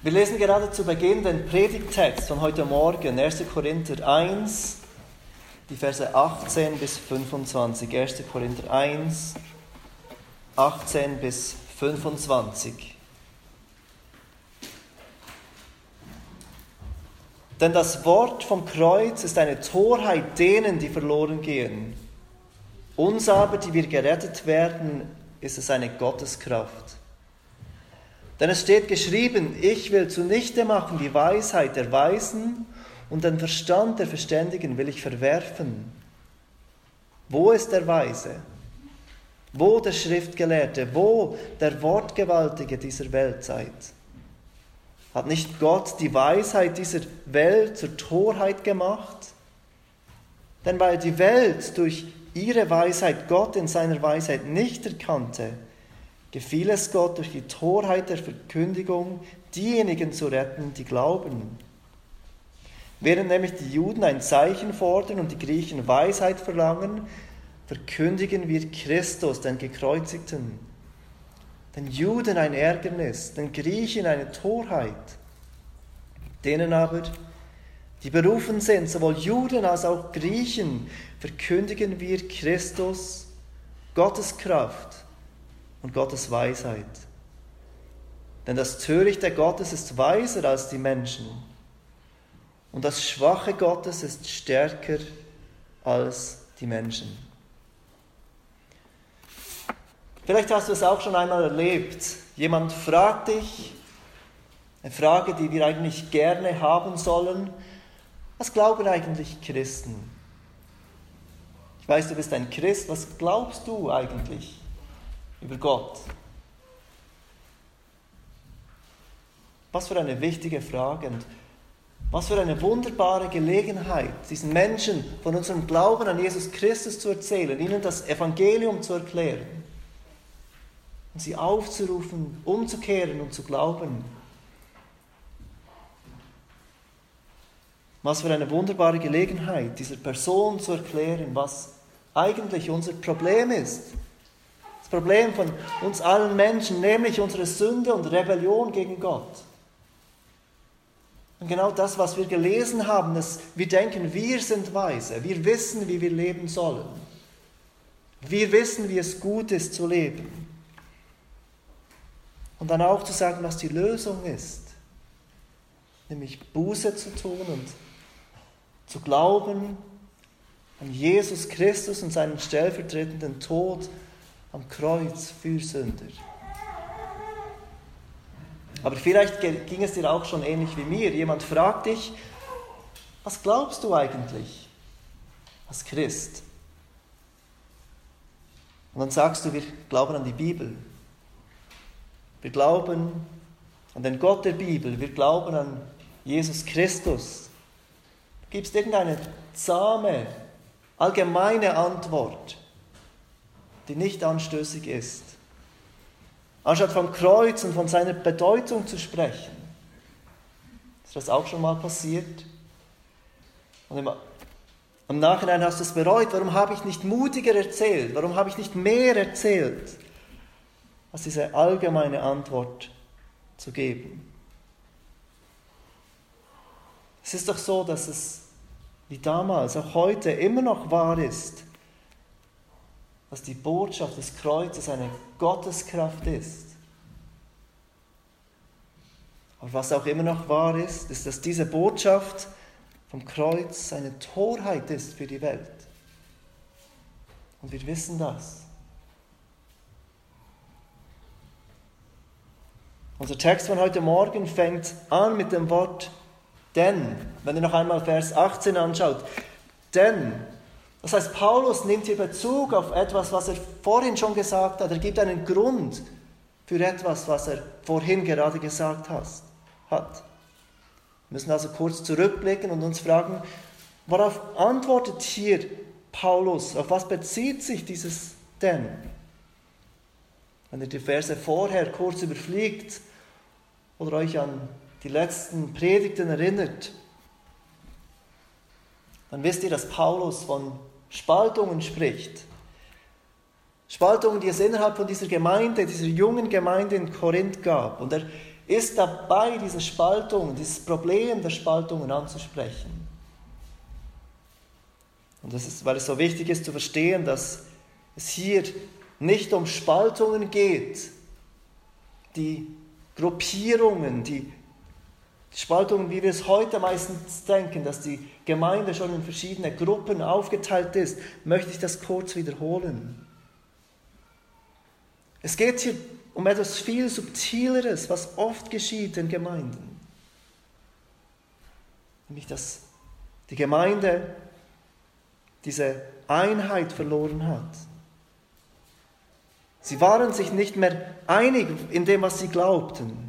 Wir lesen gerade zu Beginn den Predigttext von heute Morgen, 1. Korinther 1, die Verse 18 bis 25. 1. Korinther 1, 18 bis 25. Denn das Wort vom Kreuz ist eine Torheit denen, die verloren gehen. Uns aber, die wir gerettet werden, ist es eine Gotteskraft. Denn es steht geschrieben, ich will zunichte machen die Weisheit der Weisen und den Verstand der Verständigen will ich verwerfen. Wo ist der Weise? Wo der Schriftgelehrte? Wo der Wortgewaltige dieser Weltzeit? Hat nicht Gott die Weisheit dieser Welt zur Torheit gemacht? Denn weil die Welt durch ihre Weisheit Gott in seiner Weisheit nicht erkannte, gefiel es Gott durch die Torheit der Verkündigung, diejenigen zu retten, die glauben. Während nämlich die Juden ein Zeichen fordern und die Griechen Weisheit verlangen, verkündigen wir Christus, den Gekreuzigten. Den Juden ein Ärgernis, den Griechen eine Torheit. Denen aber, die berufen sind, sowohl Juden als auch Griechen, verkündigen wir Christus, Gottes Kraft und Gottes Weisheit. Denn das Törichte Gottes ist weiser als die Menschen und das Schwache Gottes ist stärker als die Menschen. Vielleicht hast du es auch schon einmal erlebt. Jemand fragt dich, eine Frage, die wir eigentlich gerne haben sollen, was glauben eigentlich Christen? Ich weiß, du bist ein Christ, was glaubst du eigentlich? Über Gott? Was für eine wichtige Frage und was für eine wunderbare Gelegenheit, diesen Menschen von unserem Glauben an Jesus Christus zu erzählen, ihnen das Evangelium zu erklären und sie aufzurufen, umzukehren und zu glauben. Was für eine wunderbare Gelegenheit, dieser Person zu erklären, was eigentlich unser Problem ist das Problem von uns allen Menschen, nämlich unsere Sünde und Rebellion gegen Gott. Und genau das, was wir gelesen haben, ist, wir denken, wir sind weise, wir wissen, wie wir leben sollen. Wir wissen, wie es gut ist zu leben. Und dann auch zu sagen, was die Lösung ist, nämlich Buße zu tun und zu glauben an Jesus Christus und seinen stellvertretenden Tod am Kreuz für Sünder. Aber vielleicht ging es dir auch schon ähnlich wie mir. Jemand fragt dich, was glaubst du eigentlich als Christ? Und dann sagst du, wir glauben an die Bibel. Wir glauben an den Gott der Bibel. Wir glauben an Jesus Christus. Du gibst irgendeine zahme, allgemeine Antwort die nicht anstößig ist. Anstatt vom Kreuz und von seiner Bedeutung zu sprechen. Ist das auch schon mal passiert? Und im, im Nachhinein hast du es bereut. Warum habe ich nicht mutiger erzählt? Warum habe ich nicht mehr erzählt? Als diese allgemeine Antwort zu geben. Es ist doch so, dass es wie damals, auch heute immer noch wahr ist, dass die Botschaft des Kreuzes eine Gotteskraft ist. Aber was auch immer noch wahr ist, ist, dass diese Botschaft vom Kreuz eine Torheit ist für die Welt. Und wir wissen das. Unser Text von heute Morgen fängt an mit dem Wort denn. Wenn ihr noch einmal Vers 18 anschaut. Denn das heißt, Paulus nimmt hier Bezug auf etwas, was er vorhin schon gesagt hat. Er gibt einen Grund für etwas, was er vorhin gerade gesagt hat. Wir müssen also kurz zurückblicken und uns fragen, worauf antwortet hier Paulus? Auf was bezieht sich dieses denn? Wenn ihr die Verse vorher kurz überfliegt oder euch an die letzten Predigten erinnert, dann wisst ihr, dass Paulus von Spaltungen spricht. Spaltungen, die es innerhalb von dieser Gemeinde, dieser jungen Gemeinde in Korinth gab. Und er ist dabei, diese Spaltung, dieses Problem der Spaltungen anzusprechen. Und das ist, weil es so wichtig ist zu verstehen, dass es hier nicht um Spaltungen geht, die Gruppierungen, die Spaltungen, wie wir es heute meistens denken, dass die Gemeinde schon in verschiedene Gruppen aufgeteilt ist, möchte ich das kurz wiederholen. Es geht hier um etwas viel Subtileres, was oft geschieht in Gemeinden. Nämlich, dass die Gemeinde diese Einheit verloren hat. Sie waren sich nicht mehr einig in dem, was sie glaubten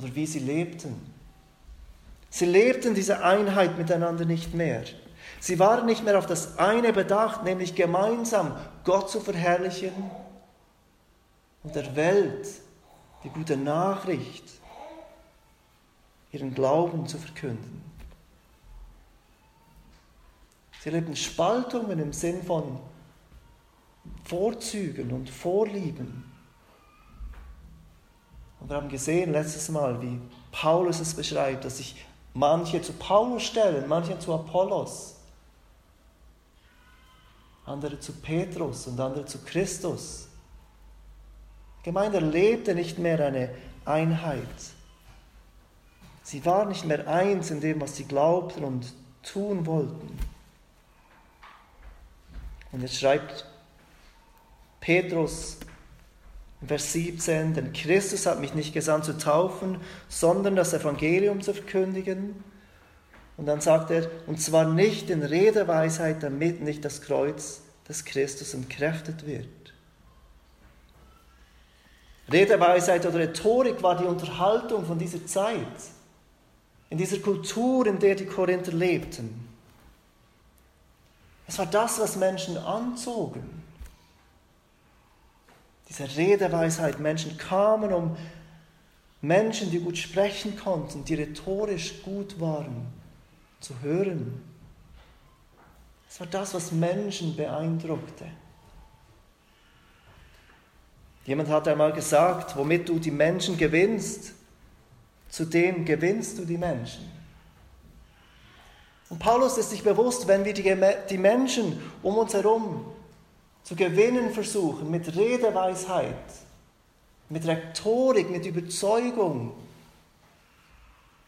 oder wie sie lebten. Sie lebten diese Einheit miteinander nicht mehr. Sie waren nicht mehr auf das eine bedacht, nämlich gemeinsam Gott zu verherrlichen und der Welt die gute Nachricht, ihren Glauben zu verkünden. Sie lebten Spaltungen im Sinn von Vorzügen und Vorlieben. Und wir haben gesehen letztes Mal, wie Paulus es beschreibt, dass sich manche zu Paulus stellen, manche zu Apollos, andere zu Petrus und andere zu Christus. Die Gemeinde lebte nicht mehr eine Einheit. Sie war nicht mehr eins in dem, was sie glaubten und tun wollten. Und jetzt schreibt Petrus Vers 17, denn Christus hat mich nicht gesandt zu taufen, sondern das Evangelium zu verkündigen. Und dann sagt er, und zwar nicht in Redeweisheit, damit nicht das Kreuz des Christus entkräftet wird. Redeweisheit oder Rhetorik war die Unterhaltung von dieser Zeit, in dieser Kultur, in der die Korinther lebten. Es war das, was Menschen anzogen diese Redeweisheit. Menschen kamen, um Menschen, die gut sprechen konnten, die rhetorisch gut waren, zu hören. Es war das, was Menschen beeindruckte. Jemand hat einmal gesagt, womit du die Menschen gewinnst, zu dem gewinnst du die Menschen. Und Paulus ist sich bewusst, wenn wir die Menschen um uns herum zu gewinnen versuchen mit Redeweisheit, mit Rhetorik, mit Überzeugung,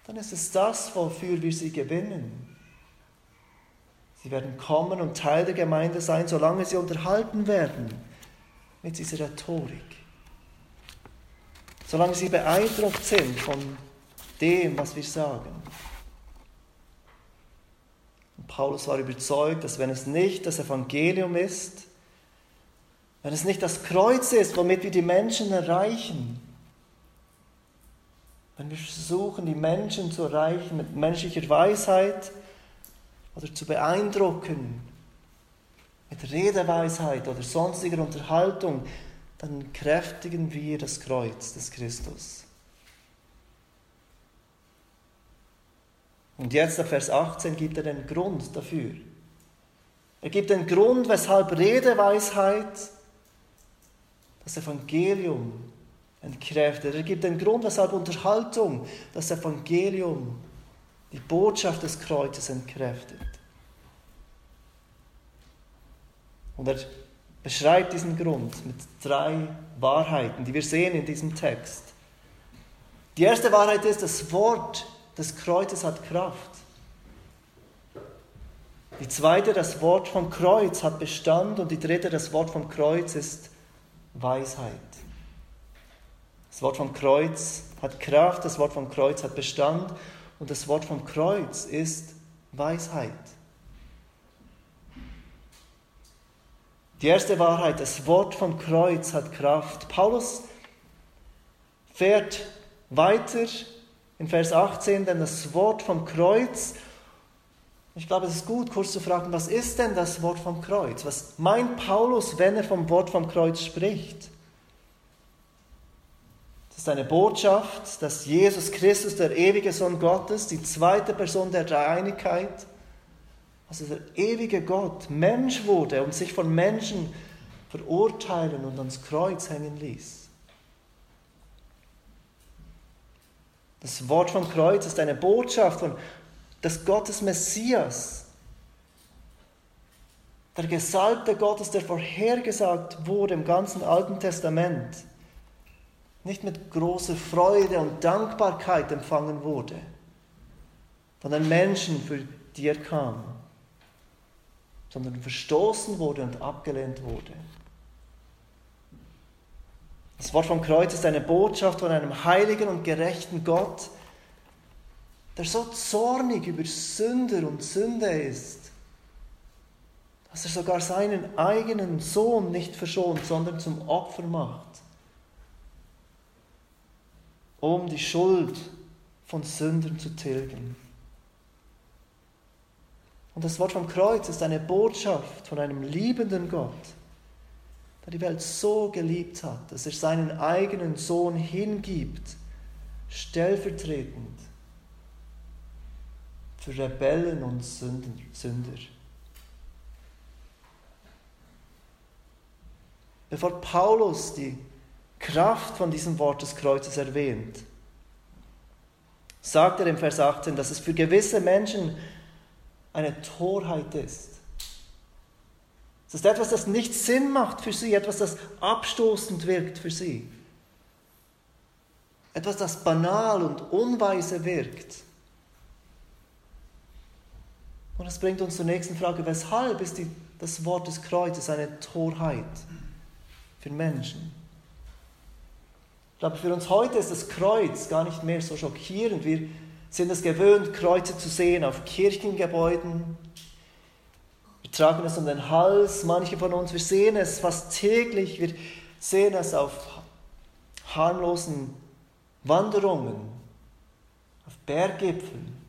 dann ist es das, wofür wir sie gewinnen. Sie werden kommen und Teil der Gemeinde sein, solange sie unterhalten werden mit dieser Rhetorik. Solange sie beeindruckt sind von dem, was wir sagen. Und Paulus war überzeugt, dass wenn es nicht das Evangelium ist, wenn es nicht das Kreuz ist, womit wir die Menschen erreichen, wenn wir versuchen, die Menschen zu erreichen mit menschlicher Weisheit oder zu beeindrucken, mit Redeweisheit oder sonstiger Unterhaltung, dann kräftigen wir das Kreuz des Christus. Und jetzt, ab Vers 18, gibt er den Grund dafür. Er gibt den Grund, weshalb Redeweisheit das Evangelium entkräftet. Er gibt den Grund, weshalb Unterhaltung das Evangelium, die Botschaft des Kreuzes entkräftet. Und er beschreibt diesen Grund mit drei Wahrheiten, die wir sehen in diesem Text. Die erste Wahrheit ist, das Wort des Kreuzes hat Kraft. Die zweite, das Wort vom Kreuz hat Bestand. Und die dritte, das Wort vom Kreuz ist Weisheit. Das Wort vom Kreuz hat Kraft, das Wort vom Kreuz hat Bestand und das Wort vom Kreuz ist Weisheit. Die erste Wahrheit, das Wort vom Kreuz hat Kraft. Paulus fährt weiter in Vers 18, denn das Wort vom Kreuz ich glaube, es ist gut, kurz zu fragen, was ist denn das Wort vom Kreuz? Was meint Paulus, wenn er vom Wort vom Kreuz spricht? Das ist eine Botschaft, dass Jesus Christus, der ewige Sohn Gottes, die zweite Person der Dreieinigkeit, also der ewige Gott, Mensch wurde und sich von Menschen verurteilen und ans Kreuz hängen ließ. Das Wort vom Kreuz ist eine Botschaft von des Gottes Messias, der Gesalbte Gottes, der vorhergesagt wurde im ganzen Alten Testament, nicht mit großer Freude und Dankbarkeit empfangen wurde von den Menschen, für die er kam, sondern verstoßen wurde und abgelehnt wurde. Das Wort vom Kreuz ist eine Botschaft von einem heiligen und gerechten Gott, der so zornig über Sünder und Sünde ist, dass er sogar seinen eigenen Sohn nicht verschont, sondern zum Opfer macht, um die Schuld von Sündern zu tilgen. Und das Wort vom Kreuz ist eine Botschaft von einem liebenden Gott, der die Welt so geliebt hat, dass er seinen eigenen Sohn hingibt, stellvertretend für Rebellen und Sünder. Bevor Paulus die Kraft von diesem Wort des Kreuzes erwähnt, sagt er im Vers 18, dass es für gewisse Menschen eine Torheit ist. Es ist etwas, das nicht Sinn macht für sie, etwas, das abstoßend wirkt für sie. Etwas, das banal und unweise wirkt. Und das bringt uns zur nächsten Frage, weshalb ist die, das Wort des Kreuzes eine Torheit für Menschen? Ich glaube, für uns heute ist das Kreuz gar nicht mehr so schockierend. Wir sind es gewöhnt, Kreuze zu sehen auf Kirchengebäuden. Wir tragen es um den Hals, manche von uns, wir sehen es fast täglich, wir sehen es auf harmlosen Wanderungen, auf Berggipfeln.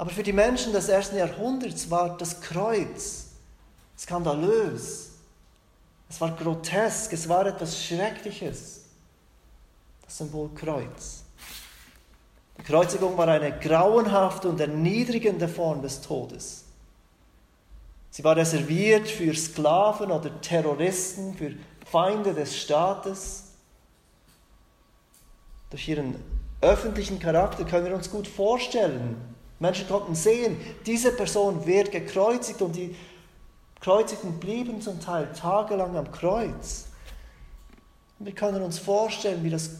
Aber für die Menschen des ersten Jahrhunderts war das Kreuz skandalös. Es war grotesk, es war etwas Schreckliches. Das Symbol Kreuz. Die Kreuzigung war eine grauenhafte und erniedrigende Form des Todes. Sie war reserviert für Sklaven oder Terroristen, für Feinde des Staates. Durch ihren öffentlichen Charakter können wir uns gut vorstellen. Menschen konnten sehen, diese Person wird gekreuzigt und die Kreuzigten blieben zum Teil tagelang am Kreuz. Und wir können uns vorstellen, wie das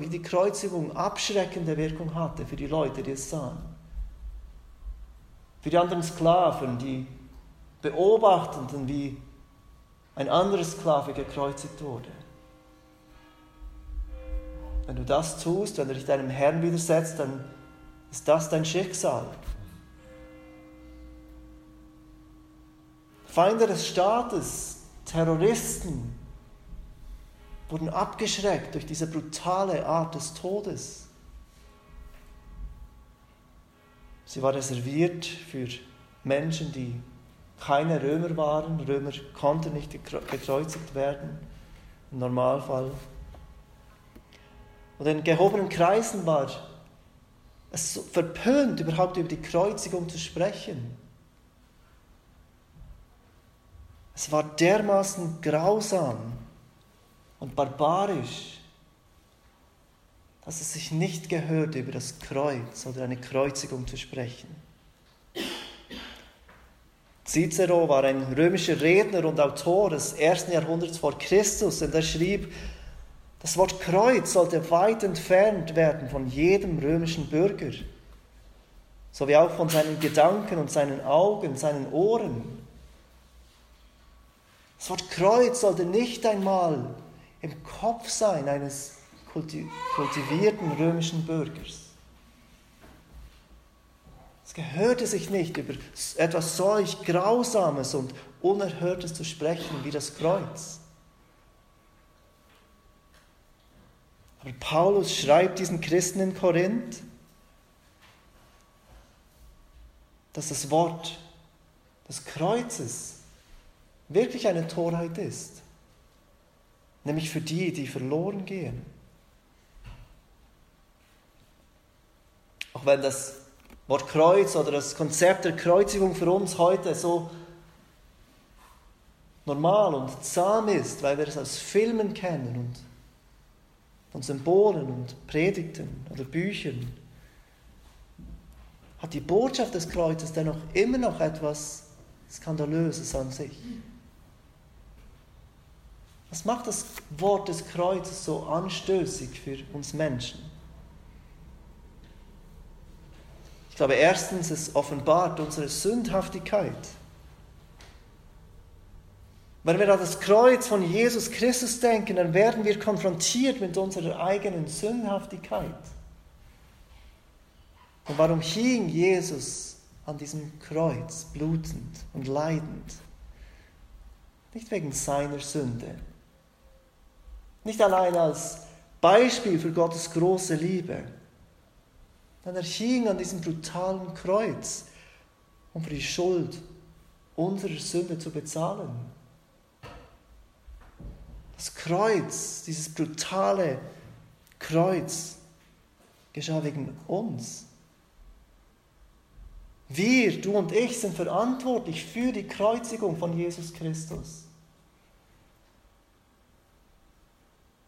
wie die Kreuzigung abschreckende Wirkung hatte für die Leute, die es sahen. Für die anderen Sklaven, die beobachteten, wie ein anderer Sklave gekreuzigt wurde. Wenn du das tust, wenn du dich deinem Herrn widersetzt, dann ist das dein Schicksal. Feinde des Staates, Terroristen, wurden abgeschreckt durch diese brutale Art des Todes. Sie war reserviert für Menschen, die keine Römer waren. Römer konnten nicht gekreuzigt werden, im Normalfall. Und in gehobenen Kreisen war es verpönt, überhaupt über die Kreuzigung zu sprechen. Es war dermaßen grausam, und barbarisch, dass es sich nicht gehört, über das Kreuz oder eine Kreuzigung zu sprechen. Cicero war ein römischer Redner und Autor des ersten Jahrhunderts vor Christus und er schrieb, das Wort Kreuz sollte weit entfernt werden von jedem römischen Bürger, sowie auch von seinen Gedanken und seinen Augen, seinen Ohren. Das Wort Kreuz sollte nicht einmal im Kopf sein eines kultivierten römischen Bürgers. Es gehörte sich nicht über etwas solch Grausames und Unerhörtes zu sprechen wie das Kreuz. Aber Paulus schreibt diesen Christen in Korinth, dass das Wort des Kreuzes wirklich eine Torheit ist nämlich für die, die verloren gehen. Auch wenn das Wort Kreuz oder das Konzept der Kreuzigung für uns heute so normal und zahm ist, weil wir es aus Filmen kennen und von Symbolen und Predigten oder Büchern, hat die Botschaft des Kreuzes dennoch immer noch etwas Skandalöses an sich. Was macht das Wort des Kreuzes so anstößig für uns Menschen? Ich glaube, erstens, es offenbart unsere Sündhaftigkeit. Wenn wir an das Kreuz von Jesus Christus denken, dann werden wir konfrontiert mit unserer eigenen Sündhaftigkeit. Und warum hing Jesus an diesem Kreuz, blutend und leidend? Nicht wegen seiner Sünde, nicht allein als Beispiel für Gottes große Liebe, denn er hing an diesem brutalen Kreuz, um für die Schuld unserer Sünde zu bezahlen. Das Kreuz, dieses brutale Kreuz, geschah wegen uns. Wir, du und ich, sind verantwortlich für die Kreuzigung von Jesus Christus.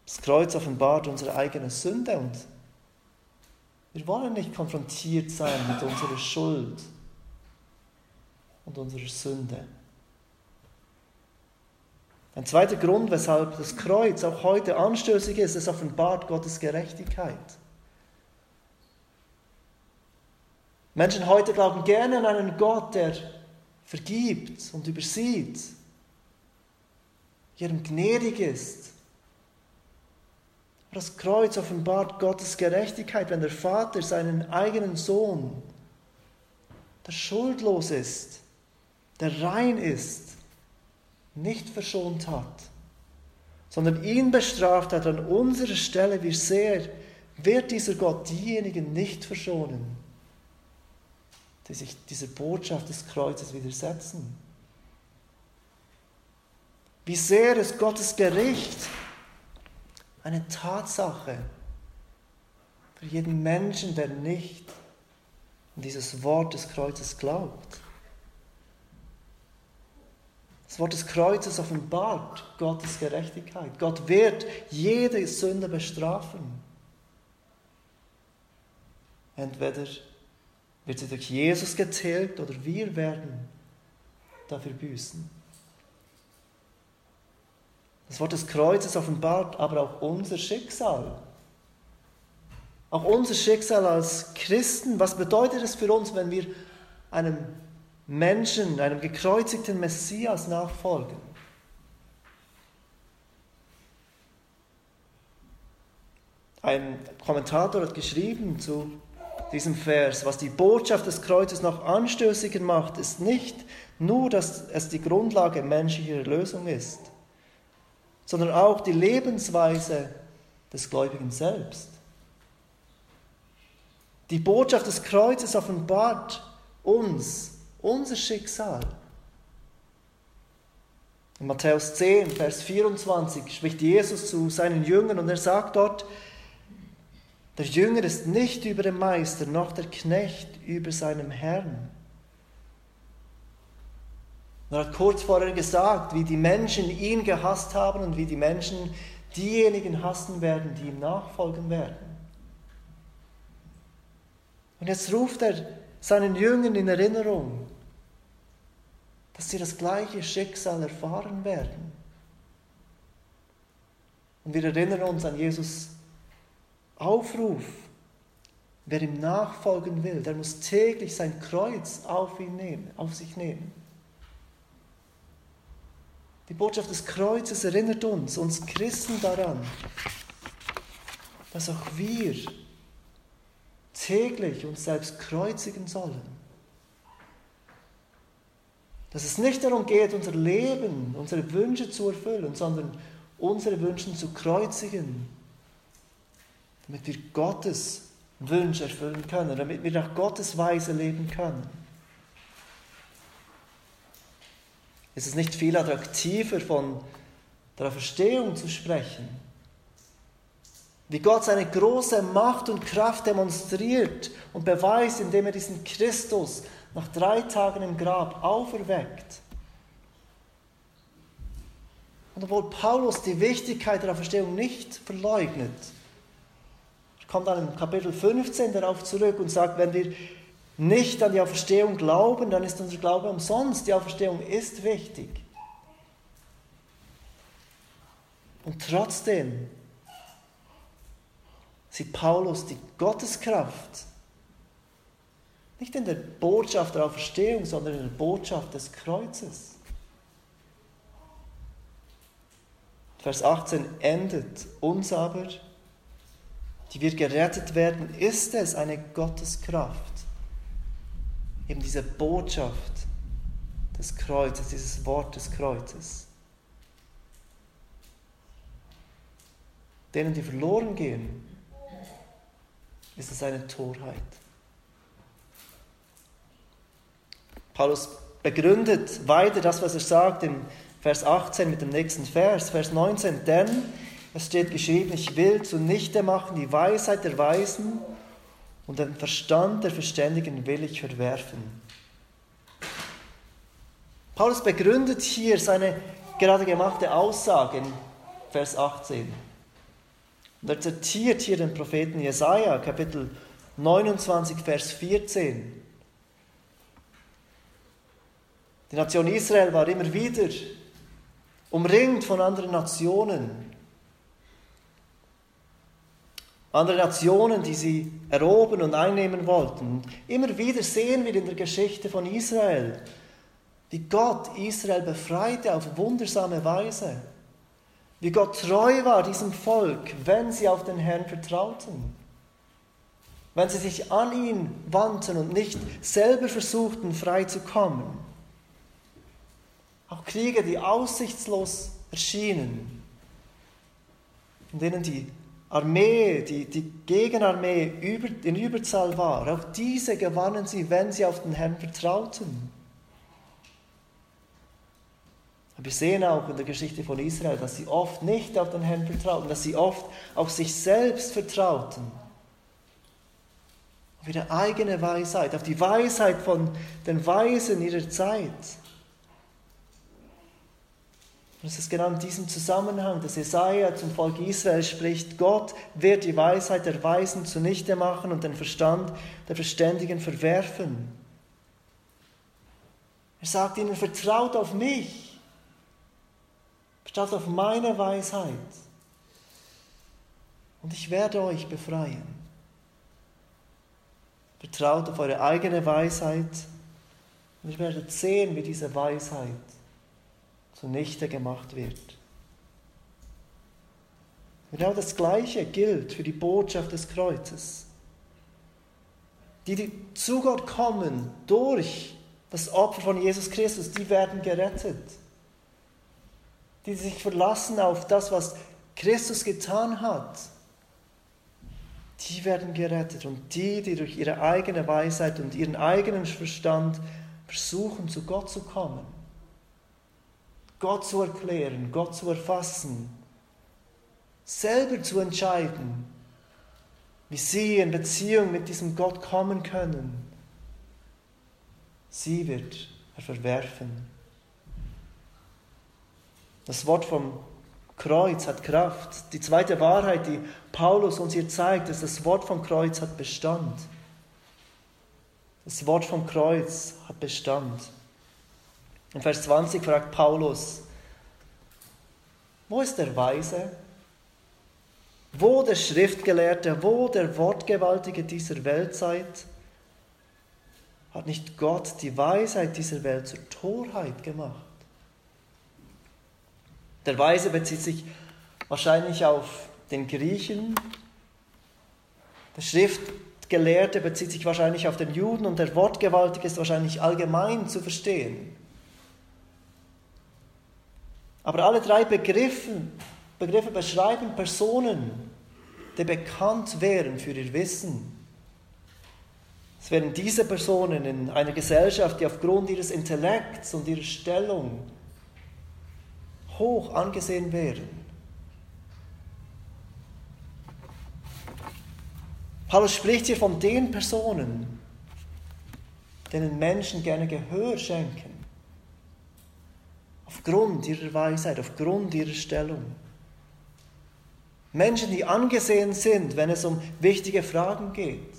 Das Kreuz offenbart unsere eigene Sünde und wir wollen nicht konfrontiert sein mit unserer Schuld und unserer Sünde. Ein zweiter Grund, weshalb das Kreuz auch heute anstößig ist, es offenbart Gottes Gerechtigkeit. Menschen heute glauben gerne an einen Gott, der vergibt und übersieht, ihrem gnädig ist das Kreuz offenbart Gottes Gerechtigkeit, wenn der Vater seinen eigenen Sohn, der schuldlos ist, der rein ist, nicht verschont hat, sondern ihn bestraft hat an unserer Stelle, wie sehr wird dieser Gott diejenigen nicht verschonen, die sich dieser Botschaft des Kreuzes widersetzen. Wie sehr ist Gottes Gericht eine Tatsache für jeden Menschen, der nicht an dieses Wort des Kreuzes glaubt. Das Wort des Kreuzes offenbart Gottes Gerechtigkeit. Gott wird jede Sünde bestrafen. Entweder wird sie durch Jesus getilgt oder wir werden dafür büßen. Das Wort des Kreuzes offenbart aber auch unser Schicksal. Auch unser Schicksal als Christen. Was bedeutet es für uns, wenn wir einem Menschen, einem gekreuzigten Messias nachfolgen? Ein Kommentator hat geschrieben zu diesem Vers, was die Botschaft des Kreuzes noch anstößiger macht, ist nicht nur, dass es die Grundlage menschlicher Erlösung ist, sondern auch die Lebensweise des Gläubigen selbst. Die Botschaft des Kreuzes offenbart uns unser Schicksal. In Matthäus 10, Vers 24 spricht Jesus zu seinen Jüngern und er sagt dort, der Jünger ist nicht über dem Meister, noch der Knecht über seinem Herrn. Er hat kurz vorher gesagt, wie die Menschen ihn gehasst haben und wie die Menschen diejenigen hassen werden, die ihm nachfolgen werden. Und jetzt ruft er seinen Jüngern in Erinnerung, dass sie das gleiche Schicksal erfahren werden. Und wir erinnern uns an Jesus Aufruf. Wer ihm nachfolgen will, der muss täglich sein Kreuz auf, ihn nehmen, auf sich nehmen. Die Botschaft des Kreuzes erinnert uns, uns Christen daran, dass auch wir täglich uns selbst kreuzigen sollen. Dass es nicht darum geht, unser Leben, unsere Wünsche zu erfüllen, sondern unsere Wünsche zu kreuzigen, damit wir Gottes Wünsche erfüllen können, damit wir nach Gottes Weise leben können. Ist es nicht viel attraktiver, von der Verstehung zu sprechen? Wie Gott seine große Macht und Kraft demonstriert und beweist, indem er diesen Christus nach drei Tagen im Grab auferweckt. Und obwohl Paulus die Wichtigkeit der Verstehung nicht verleugnet, kommt dann im Kapitel 15 darauf zurück und sagt, wenn wir nicht an die Auferstehung glauben, dann ist unser Glaube umsonst. Die Auferstehung ist wichtig. Und trotzdem sieht Paulus die Gotteskraft nicht in der Botschaft der Auferstehung, sondern in der Botschaft des Kreuzes. Vers 18 endet uns aber, die wir gerettet werden, ist es eine Gotteskraft eben diese Botschaft des Kreuzes, dieses Wort des Kreuzes. Denen, die verloren gehen, ist es eine Torheit. Paulus begründet weiter das, was er sagt in Vers 18 mit dem nächsten Vers, Vers 19, denn es steht geschrieben, ich will zunichte machen die Weisheit der Weisen und den Verstand der Verständigen will ich verwerfen. Paulus begründet hier seine gerade gemachte Aussage in Vers 18. Und er zitiert hier den Propheten Jesaja, Kapitel 29, Vers 14. Die Nation Israel war immer wieder umringt von anderen Nationen. andere Nationen, die sie erobern und einnehmen wollten. Immer wieder sehen wir in der Geschichte von Israel, wie Gott Israel befreite auf wundersame Weise. Wie Gott treu war diesem Volk, wenn sie auf den Herrn vertrauten. Wenn sie sich an ihn wandten und nicht selber versuchten, frei zu kommen. Auch Kriege, die aussichtslos erschienen, in denen die Armee, die, die Gegenarmee über, in Überzahl war, auch diese gewannen sie, wenn sie auf den Herrn vertrauten. Aber wir sehen auch in der Geschichte von Israel, dass sie oft nicht auf den Herrn vertrauten, dass sie oft auf sich selbst vertrauten. Auf ihre eigene Weisheit, auf die Weisheit von den Weisen ihrer Zeit. Und es ist genau in diesem Zusammenhang, dass Jesaja zum Volk Israel spricht: Gott wird die Weisheit der Weisen zunichte machen und den Verstand der Verständigen verwerfen. Er sagt ihnen: Vertraut auf mich, vertraut auf meine Weisheit und ich werde euch befreien. Vertraut auf eure eigene Weisheit und ihr werdet sehen, wie diese Weisheit zunichte gemacht wird. Genau das Gleiche gilt für die Botschaft des Kreuzes. Die, die zu Gott kommen durch das Opfer von Jesus Christus, die werden gerettet. Die sich verlassen auf das, was Christus getan hat, die werden gerettet. Und die, die durch ihre eigene Weisheit und ihren eigenen Verstand versuchen, zu Gott zu kommen, Gott zu erklären, Gott zu erfassen, selber zu entscheiden, wie sie in Beziehung mit diesem Gott kommen können. Sie wird er verwerfen. Das Wort vom Kreuz hat Kraft. Die zweite Wahrheit, die Paulus uns hier zeigt, ist, das Wort vom Kreuz hat Bestand. Das Wort vom Kreuz hat Bestand. In Vers 20 fragt Paulus, wo ist der Weise? Wo der Schriftgelehrte, wo der Wortgewaltige dieser Weltzeit? Hat nicht Gott die Weisheit dieser Welt zur Torheit gemacht? Der Weise bezieht sich wahrscheinlich auf den Griechen. Der Schriftgelehrte bezieht sich wahrscheinlich auf den Juden und der Wortgewaltige ist wahrscheinlich allgemein zu verstehen. Aber alle drei Begriffe, Begriffe beschreiben Personen, die bekannt wären für ihr Wissen. Es wären diese Personen in einer Gesellschaft, die aufgrund ihres Intellekts und ihrer Stellung hoch angesehen wären. Paulus spricht hier von den Personen, denen Menschen gerne Gehör schenken aufgrund ihrer Weisheit, aufgrund ihrer Stellung. Menschen, die angesehen sind, wenn es um wichtige Fragen geht.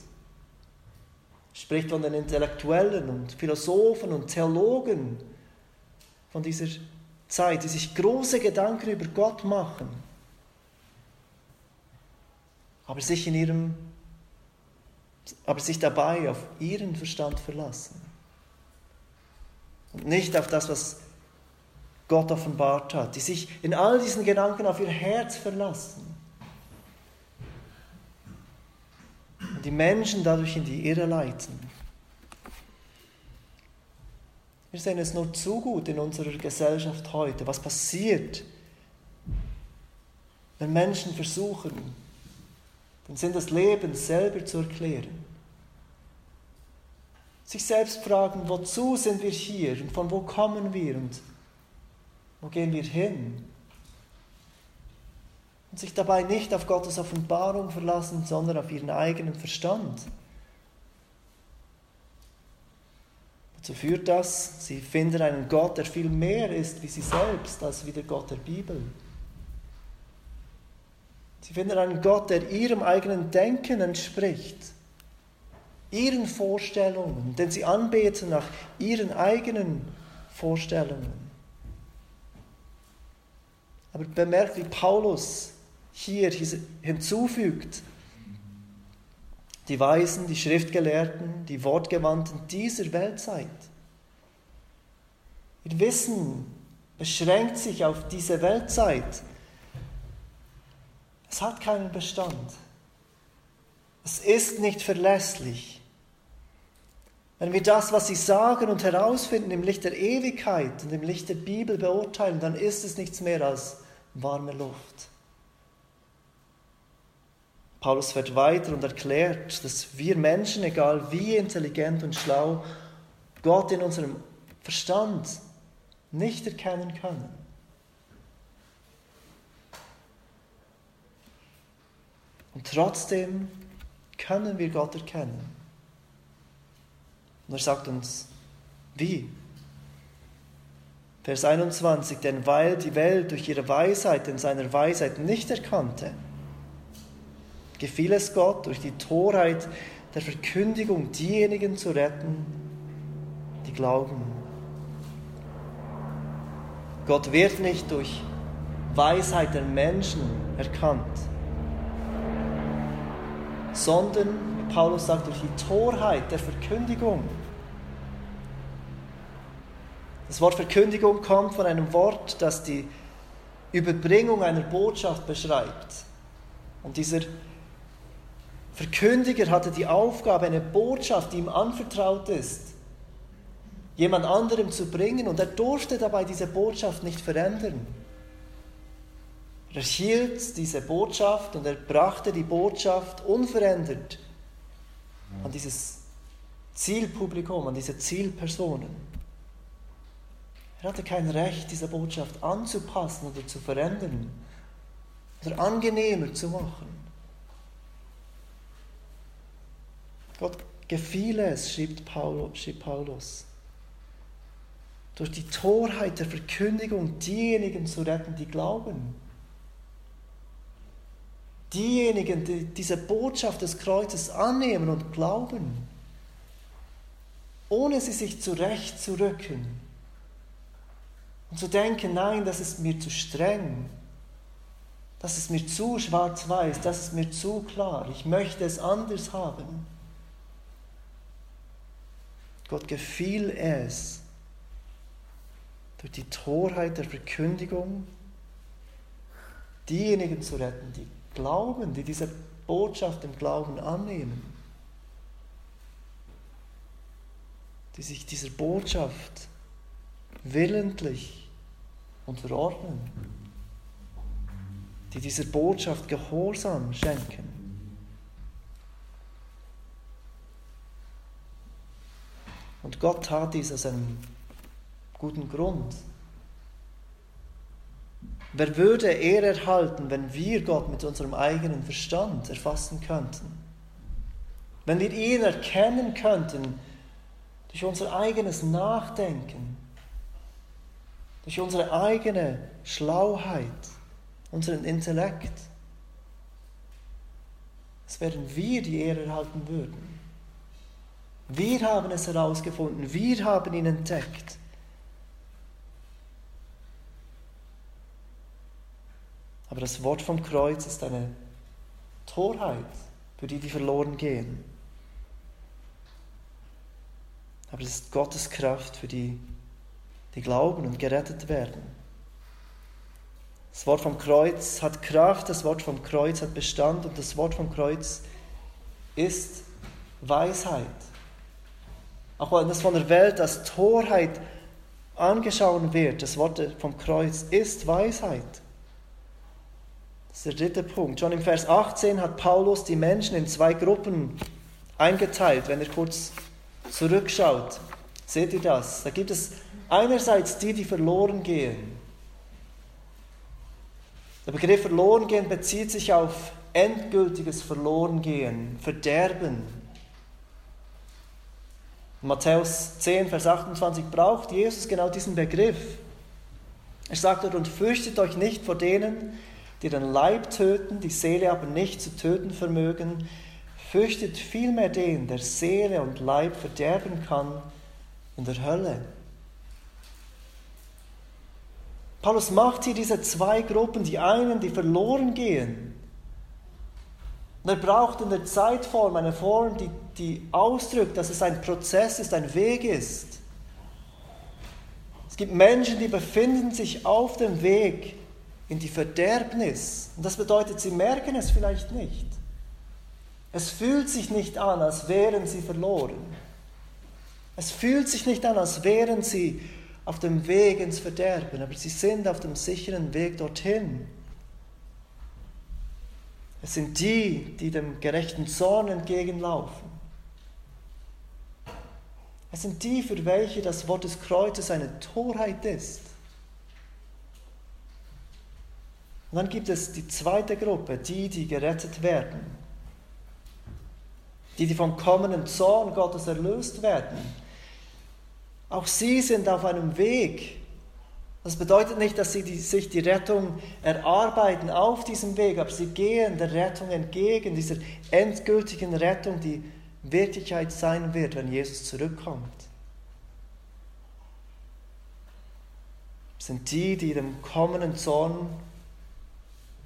Spricht von den Intellektuellen und Philosophen und Theologen von dieser Zeit, die sich große Gedanken über Gott machen, aber sich in ihrem aber sich dabei auf ihren Verstand verlassen und nicht auf das, was Gott offenbart hat, die sich in all diesen Gedanken auf ihr Herz verlassen und die Menschen dadurch in die Irre leiten. Wir sehen es nur zu gut in unserer Gesellschaft heute, was passiert, wenn Menschen versuchen, den Sinn des Lebens selber zu erklären. Sich selbst fragen, wozu sind wir hier und von wo kommen wir und wo gehen wir hin? Und sich dabei nicht auf Gottes Offenbarung verlassen, sondern auf ihren eigenen Verstand. Wozu führt das? Sie finden einen Gott, der viel mehr ist wie sie selbst, als wie der Gott der Bibel. Sie finden einen Gott, der ihrem eigenen Denken entspricht, ihren Vorstellungen, denn sie anbeten nach ihren eigenen Vorstellungen. Aber bemerkt, wie Paulus hier hinzufügt, die Weisen, die Schriftgelehrten, die Wortgewandten dieser Weltzeit. Ihr Wissen beschränkt sich auf diese Weltzeit es hat keinen Bestand. Es ist nicht verlässlich. Wenn wir das, was sie sagen und herausfinden, im Licht der Ewigkeit und im Licht der Bibel beurteilen, dann ist es nichts mehr als warme Luft. Paulus fährt weiter und erklärt, dass wir Menschen, egal wie intelligent und schlau, Gott in unserem Verstand nicht erkennen können. Und trotzdem können wir Gott erkennen. Und er sagt uns, wie? Vers 21, denn weil die Welt durch ihre Weisheit in seiner Weisheit nicht erkannte, gefiel es Gott durch die Torheit der Verkündigung diejenigen zu retten, die glauben. Gott wird nicht durch Weisheit der Menschen erkannt sondern, wie Paulus sagt, durch die Torheit der Verkündigung. Das Wort Verkündigung kommt von einem Wort, das die Überbringung einer Botschaft beschreibt. Und dieser Verkündiger hatte die Aufgabe, eine Botschaft, die ihm anvertraut ist, jemand anderem zu bringen und er durfte dabei diese Botschaft nicht verändern. Er erhielt diese Botschaft und er brachte die Botschaft unverändert an dieses Zielpublikum, an diese Zielpersonen. Er hatte kein Recht, diese Botschaft anzupassen oder zu verändern oder angenehmer zu machen. Gott gefiel es, schrieb Paulus, durch die Torheit der Verkündigung diejenigen zu retten, die glauben diejenigen, die diese Botschaft des Kreuzes annehmen und glauben, ohne sie sich zurechtzurücken und zu denken, nein, das ist mir zu streng, das ist mir zu schwarz-weiß, das ist mir zu klar, ich möchte es anders haben. Gott gefiel es, durch die Torheit der Verkündigung diejenigen zu retten, die glauben, die diese Botschaft im Glauben annehmen, die sich dieser Botschaft willentlich unterordnen, die dieser Botschaft Gehorsam schenken. Und Gott tat dies aus einem guten Grund. Wer würde er erhalten, wenn wir Gott mit unserem eigenen Verstand erfassen könnten? Wenn wir ihn erkennen könnten durch unser eigenes Nachdenken, durch unsere eigene Schlauheit, unseren Intellekt. es wären wir, die Ehre erhalten würden. Wir haben es herausgefunden, wir haben ihn entdeckt. Aber das Wort vom Kreuz ist eine Torheit für die, die verloren gehen. Aber es ist Gottes Kraft für die, die glauben und gerettet werden. Das Wort vom Kreuz hat Kraft, das Wort vom Kreuz hat Bestand und das Wort vom Kreuz ist Weisheit. Auch wenn das von der Welt als Torheit angeschaut wird, das Wort vom Kreuz ist Weisheit. Das ist der dritte Punkt. Schon im Vers 18 hat Paulus die Menschen in zwei Gruppen eingeteilt. Wenn ihr kurz zurückschaut, seht ihr das. Da gibt es einerseits die, die verloren gehen. Der Begriff verloren gehen bezieht sich auf endgültiges Verlorengehen, Verderben. In Matthäus 10, Vers 28 braucht Jesus genau diesen Begriff. Er sagt dort, und fürchtet euch nicht vor denen, die den Leib töten, die Seele aber nicht zu töten vermögen. Fürchtet vielmehr den, der Seele und Leib verderben kann in der Hölle. Paulus macht hier diese zwei Gruppen, die einen, die verloren gehen. Und er braucht in der Zeitform eine Form, die, die ausdrückt, dass es ein Prozess ist, ein Weg ist. Es gibt Menschen, die befinden sich auf dem Weg in die Verderbnis. Und das bedeutet, sie merken es vielleicht nicht. Es fühlt sich nicht an, als wären sie verloren. Es fühlt sich nicht an, als wären sie auf dem Weg ins Verderben, aber sie sind auf dem sicheren Weg dorthin. Es sind die, die dem gerechten Zorn entgegenlaufen. Es sind die, für welche das Wort des Kreuzes eine Torheit ist. Und dann gibt es die zweite Gruppe, die, die gerettet werden. Die, die vom kommenden Zorn Gottes erlöst werden auch sie sind auf einem Weg. Das bedeutet nicht, dass sie die, sich die Rettung erarbeiten auf diesem Weg, aber sie gehen der Rettung entgegen, dieser endgültigen Rettung, die Wirklichkeit sein wird, wenn Jesus zurückkommt. Sind die, die dem kommenden Zorn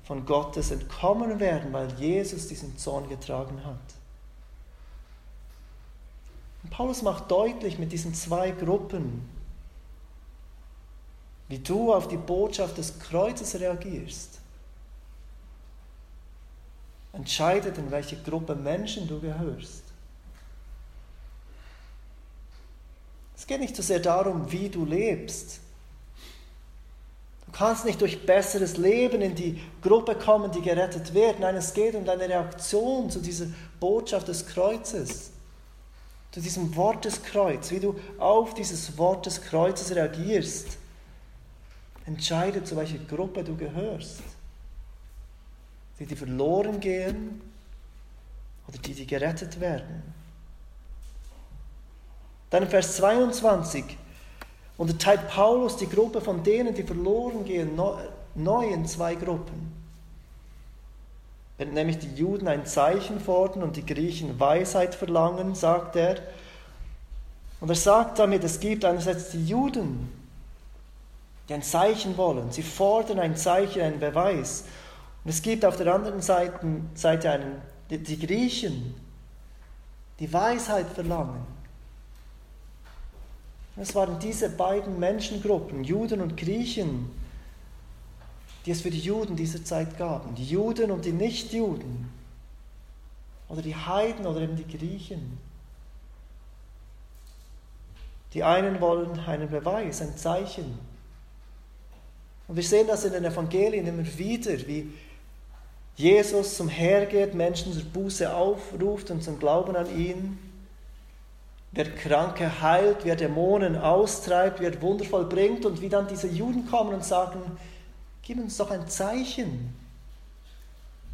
von Gottes entkommen werden, weil Jesus diesen Zorn getragen hat. Paulus macht deutlich mit diesen zwei Gruppen, wie du auf die Botschaft des Kreuzes reagierst. Entscheidet, in welche Gruppe Menschen du gehörst. Es geht nicht so sehr darum, wie du lebst. Du kannst nicht durch besseres Leben in die Gruppe kommen, die gerettet wird. Nein, es geht um deine Reaktion zu dieser Botschaft des Kreuzes zu diesem Wort des Kreuzes, wie du auf dieses Wort des Kreuzes reagierst, entscheidet, zu welcher Gruppe du gehörst. Die, die verloren gehen oder die, die gerettet werden. Dann in Vers 22 unterteilt Paulus die Gruppe von denen, die verloren gehen, neu in zwei Gruppen. Wenn nämlich die Juden ein Zeichen fordern und die Griechen Weisheit verlangen, sagt er. Und er sagt damit, es gibt einerseits die Juden, die ein Zeichen wollen. Sie fordern ein Zeichen, einen Beweis. Und es gibt auf der anderen Seite, Seite einen, die, die Griechen, die Weisheit verlangen. Es waren diese beiden Menschengruppen, Juden und Griechen, die es für die Juden dieser Zeit gaben. Die Juden und die Nichtjuden. Oder die Heiden oder eben die Griechen. Die einen wollen einen Beweis, ein Zeichen. Und wir sehen das in den Evangelien immer wieder, wie Jesus zum Herr geht, Menschen zur Buße aufruft und zum Glauben an ihn. Wer Kranke heilt, wer Dämonen austreibt, wer wundervoll bringt und wie dann diese Juden kommen und sagen, Gib uns doch ein Zeichen.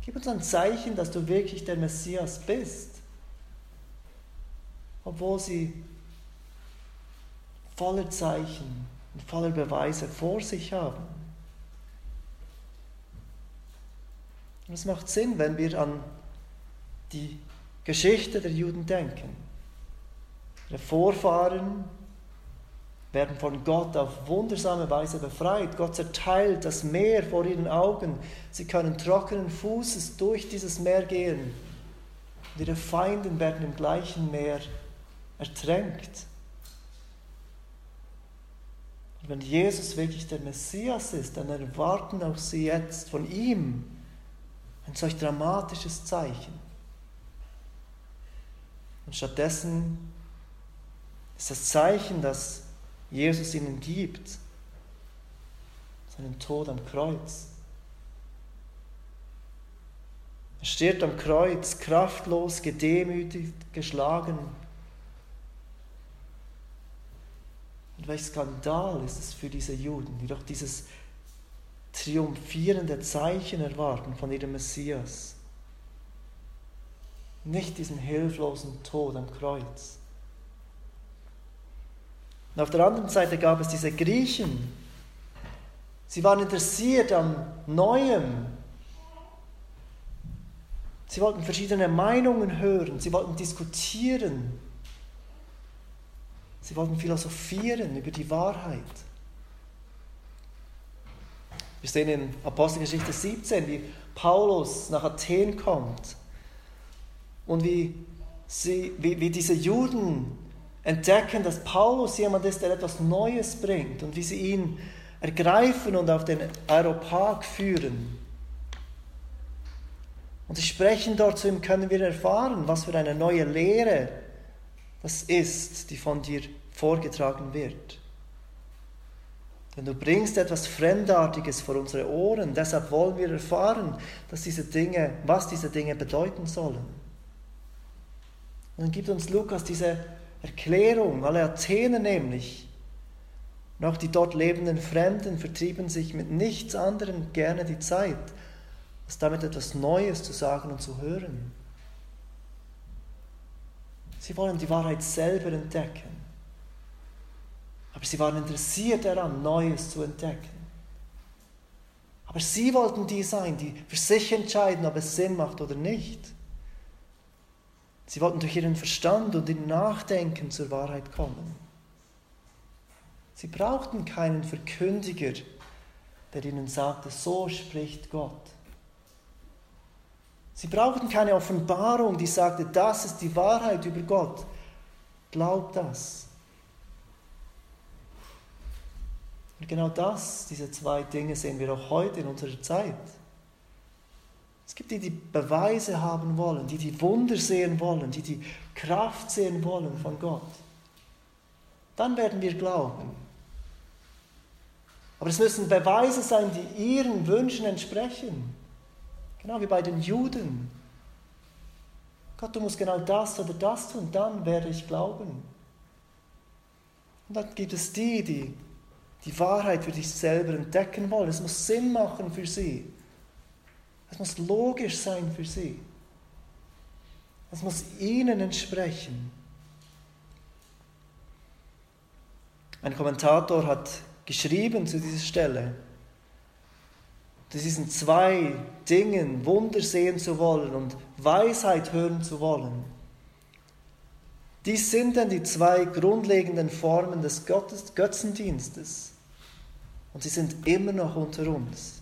Gib uns ein Zeichen, dass du wirklich der Messias bist. Obwohl sie voller Zeichen und voller Beweise vor sich haben. Und es macht Sinn, wenn wir an die Geschichte der Juden denken. Ihre Vorfahren werden von Gott auf wundersame Weise befreit. Gott zerteilt das Meer vor ihren Augen. Sie können trockenen Fußes durch dieses Meer gehen. Und ihre Feinden werden im gleichen Meer ertränkt. Und wenn Jesus wirklich der Messias ist, dann erwarten auch sie jetzt von ihm ein solch dramatisches Zeichen. Und stattdessen ist das Zeichen, das Jesus ihnen gibt, seinen Tod am Kreuz. Er stirbt am Kreuz, kraftlos, gedemütigt, geschlagen. Und welch Skandal ist es für diese Juden, die doch dieses triumphierende Zeichen erwarten von ihrem Messias. Nicht diesen hilflosen Tod am Kreuz. Und auf der anderen Seite gab es diese Griechen. Sie waren interessiert am Neuem. Sie wollten verschiedene Meinungen hören. Sie wollten diskutieren. Sie wollten philosophieren über die Wahrheit. Wir sehen in Apostelgeschichte 17, wie Paulus nach Athen kommt und wie, sie, wie, wie diese Juden entdecken, dass Paulus jemand ist, der etwas Neues bringt und wie sie ihn ergreifen und auf den Aeropag führen. Und sie sprechen dort zu ihm, können wir erfahren, was für eine neue Lehre das ist, die von dir vorgetragen wird. Denn du bringst etwas Fremdartiges vor unsere Ohren, deshalb wollen wir erfahren, dass diese Dinge, was diese Dinge bedeuten sollen. Und dann gibt uns Lukas diese Erklärung, alle Athener nämlich, auch die dort lebenden Fremden vertrieben sich mit nichts anderem gerne die Zeit, als damit etwas Neues zu sagen und zu hören. Sie wollen die Wahrheit selber entdecken. Aber sie waren interessiert daran, Neues zu entdecken. Aber sie wollten die sein, die für sich entscheiden, ob es Sinn macht oder nicht. Sie wollten durch ihren Verstand und ihr Nachdenken zur Wahrheit kommen. Sie brauchten keinen Verkündiger, der ihnen sagte, so spricht Gott. Sie brauchten keine Offenbarung, die sagte, das ist die Wahrheit über Gott. Glaub das. Und genau das, diese zwei Dinge sehen wir auch heute in unserer Zeit. Es gibt die, die Beweise haben wollen, die die Wunder sehen wollen, die die Kraft sehen wollen von Gott. Dann werden wir glauben. Aber es müssen Beweise sein, die ihren Wünschen entsprechen. Genau wie bei den Juden. Gott, du musst genau das oder das tun, dann werde ich glauben. Und dann gibt es die, die die Wahrheit für sich selber entdecken wollen. Es muss Sinn machen für sie. Es muss logisch sein für sie. Es muss ihnen entsprechen. Ein Kommentator hat geschrieben zu dieser Stelle, zu diesen zwei Dingen Wunder sehen zu wollen und Weisheit hören zu wollen. Dies sind denn die zwei grundlegenden Formen des Gottes, Götzendienstes. Und sie sind immer noch unter uns.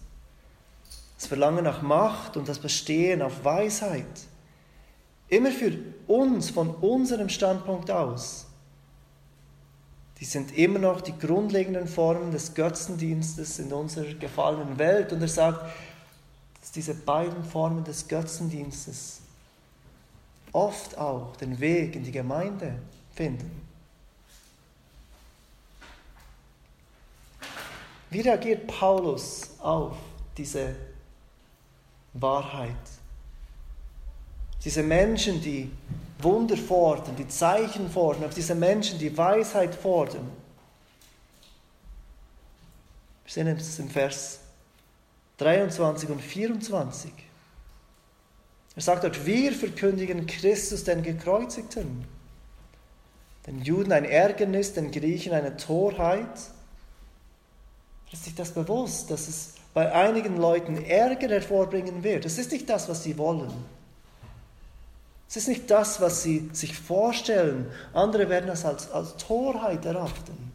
Das Verlangen nach Macht und das Bestehen auf Weisheit. Immer für uns von unserem Standpunkt aus. Die sind immer noch die grundlegenden Formen des Götzendienstes in unserer gefallenen Welt. Und er sagt, dass diese beiden Formen des Götzendienstes oft auch den Weg in die Gemeinde finden. Wie reagiert Paulus auf diese Wahrheit. Diese Menschen, die Wunder fordern, die Zeichen fordern, auf diese Menschen, die Weisheit fordern. Wir sehen es im Vers 23 und 24. Er sagt dort, wir verkündigen Christus den Gekreuzigten, den Juden ein Ärgernis, den Griechen eine Torheit. Ist sich das bewusst, dass es bei einigen Leuten Ärger hervorbringen wird. Das ist nicht das, was sie wollen. Es ist nicht das, was sie sich vorstellen. Andere werden das als, als Torheit erachten.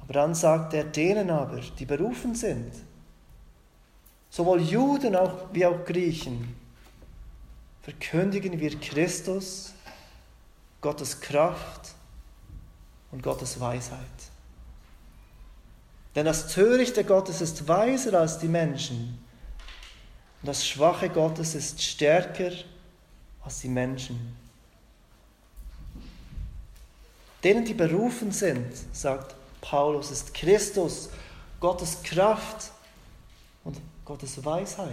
Aber dann sagt er denen aber, die berufen sind, sowohl Juden wie auch Griechen, verkündigen wir Christus, Gottes Kraft und Gottes Weisheit. Denn das Törichte Gottes ist weiser als die Menschen und das Schwache Gottes ist stärker als die Menschen. Denen, die berufen sind, sagt Paulus, ist Christus, Gottes Kraft und Gottes Weisheit.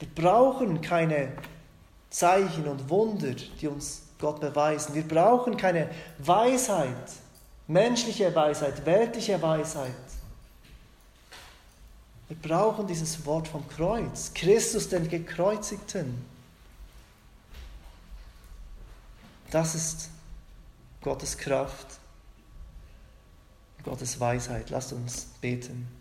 Wir brauchen keine Zeichen und Wunder, die uns Gott beweisen. Wir brauchen keine Weisheit, menschliche Weisheit, weltliche Weisheit. Wir brauchen dieses Wort vom Kreuz, Christus den Gekreuzigten. Das ist Gottes Kraft, Gottes Weisheit. Lasst uns beten.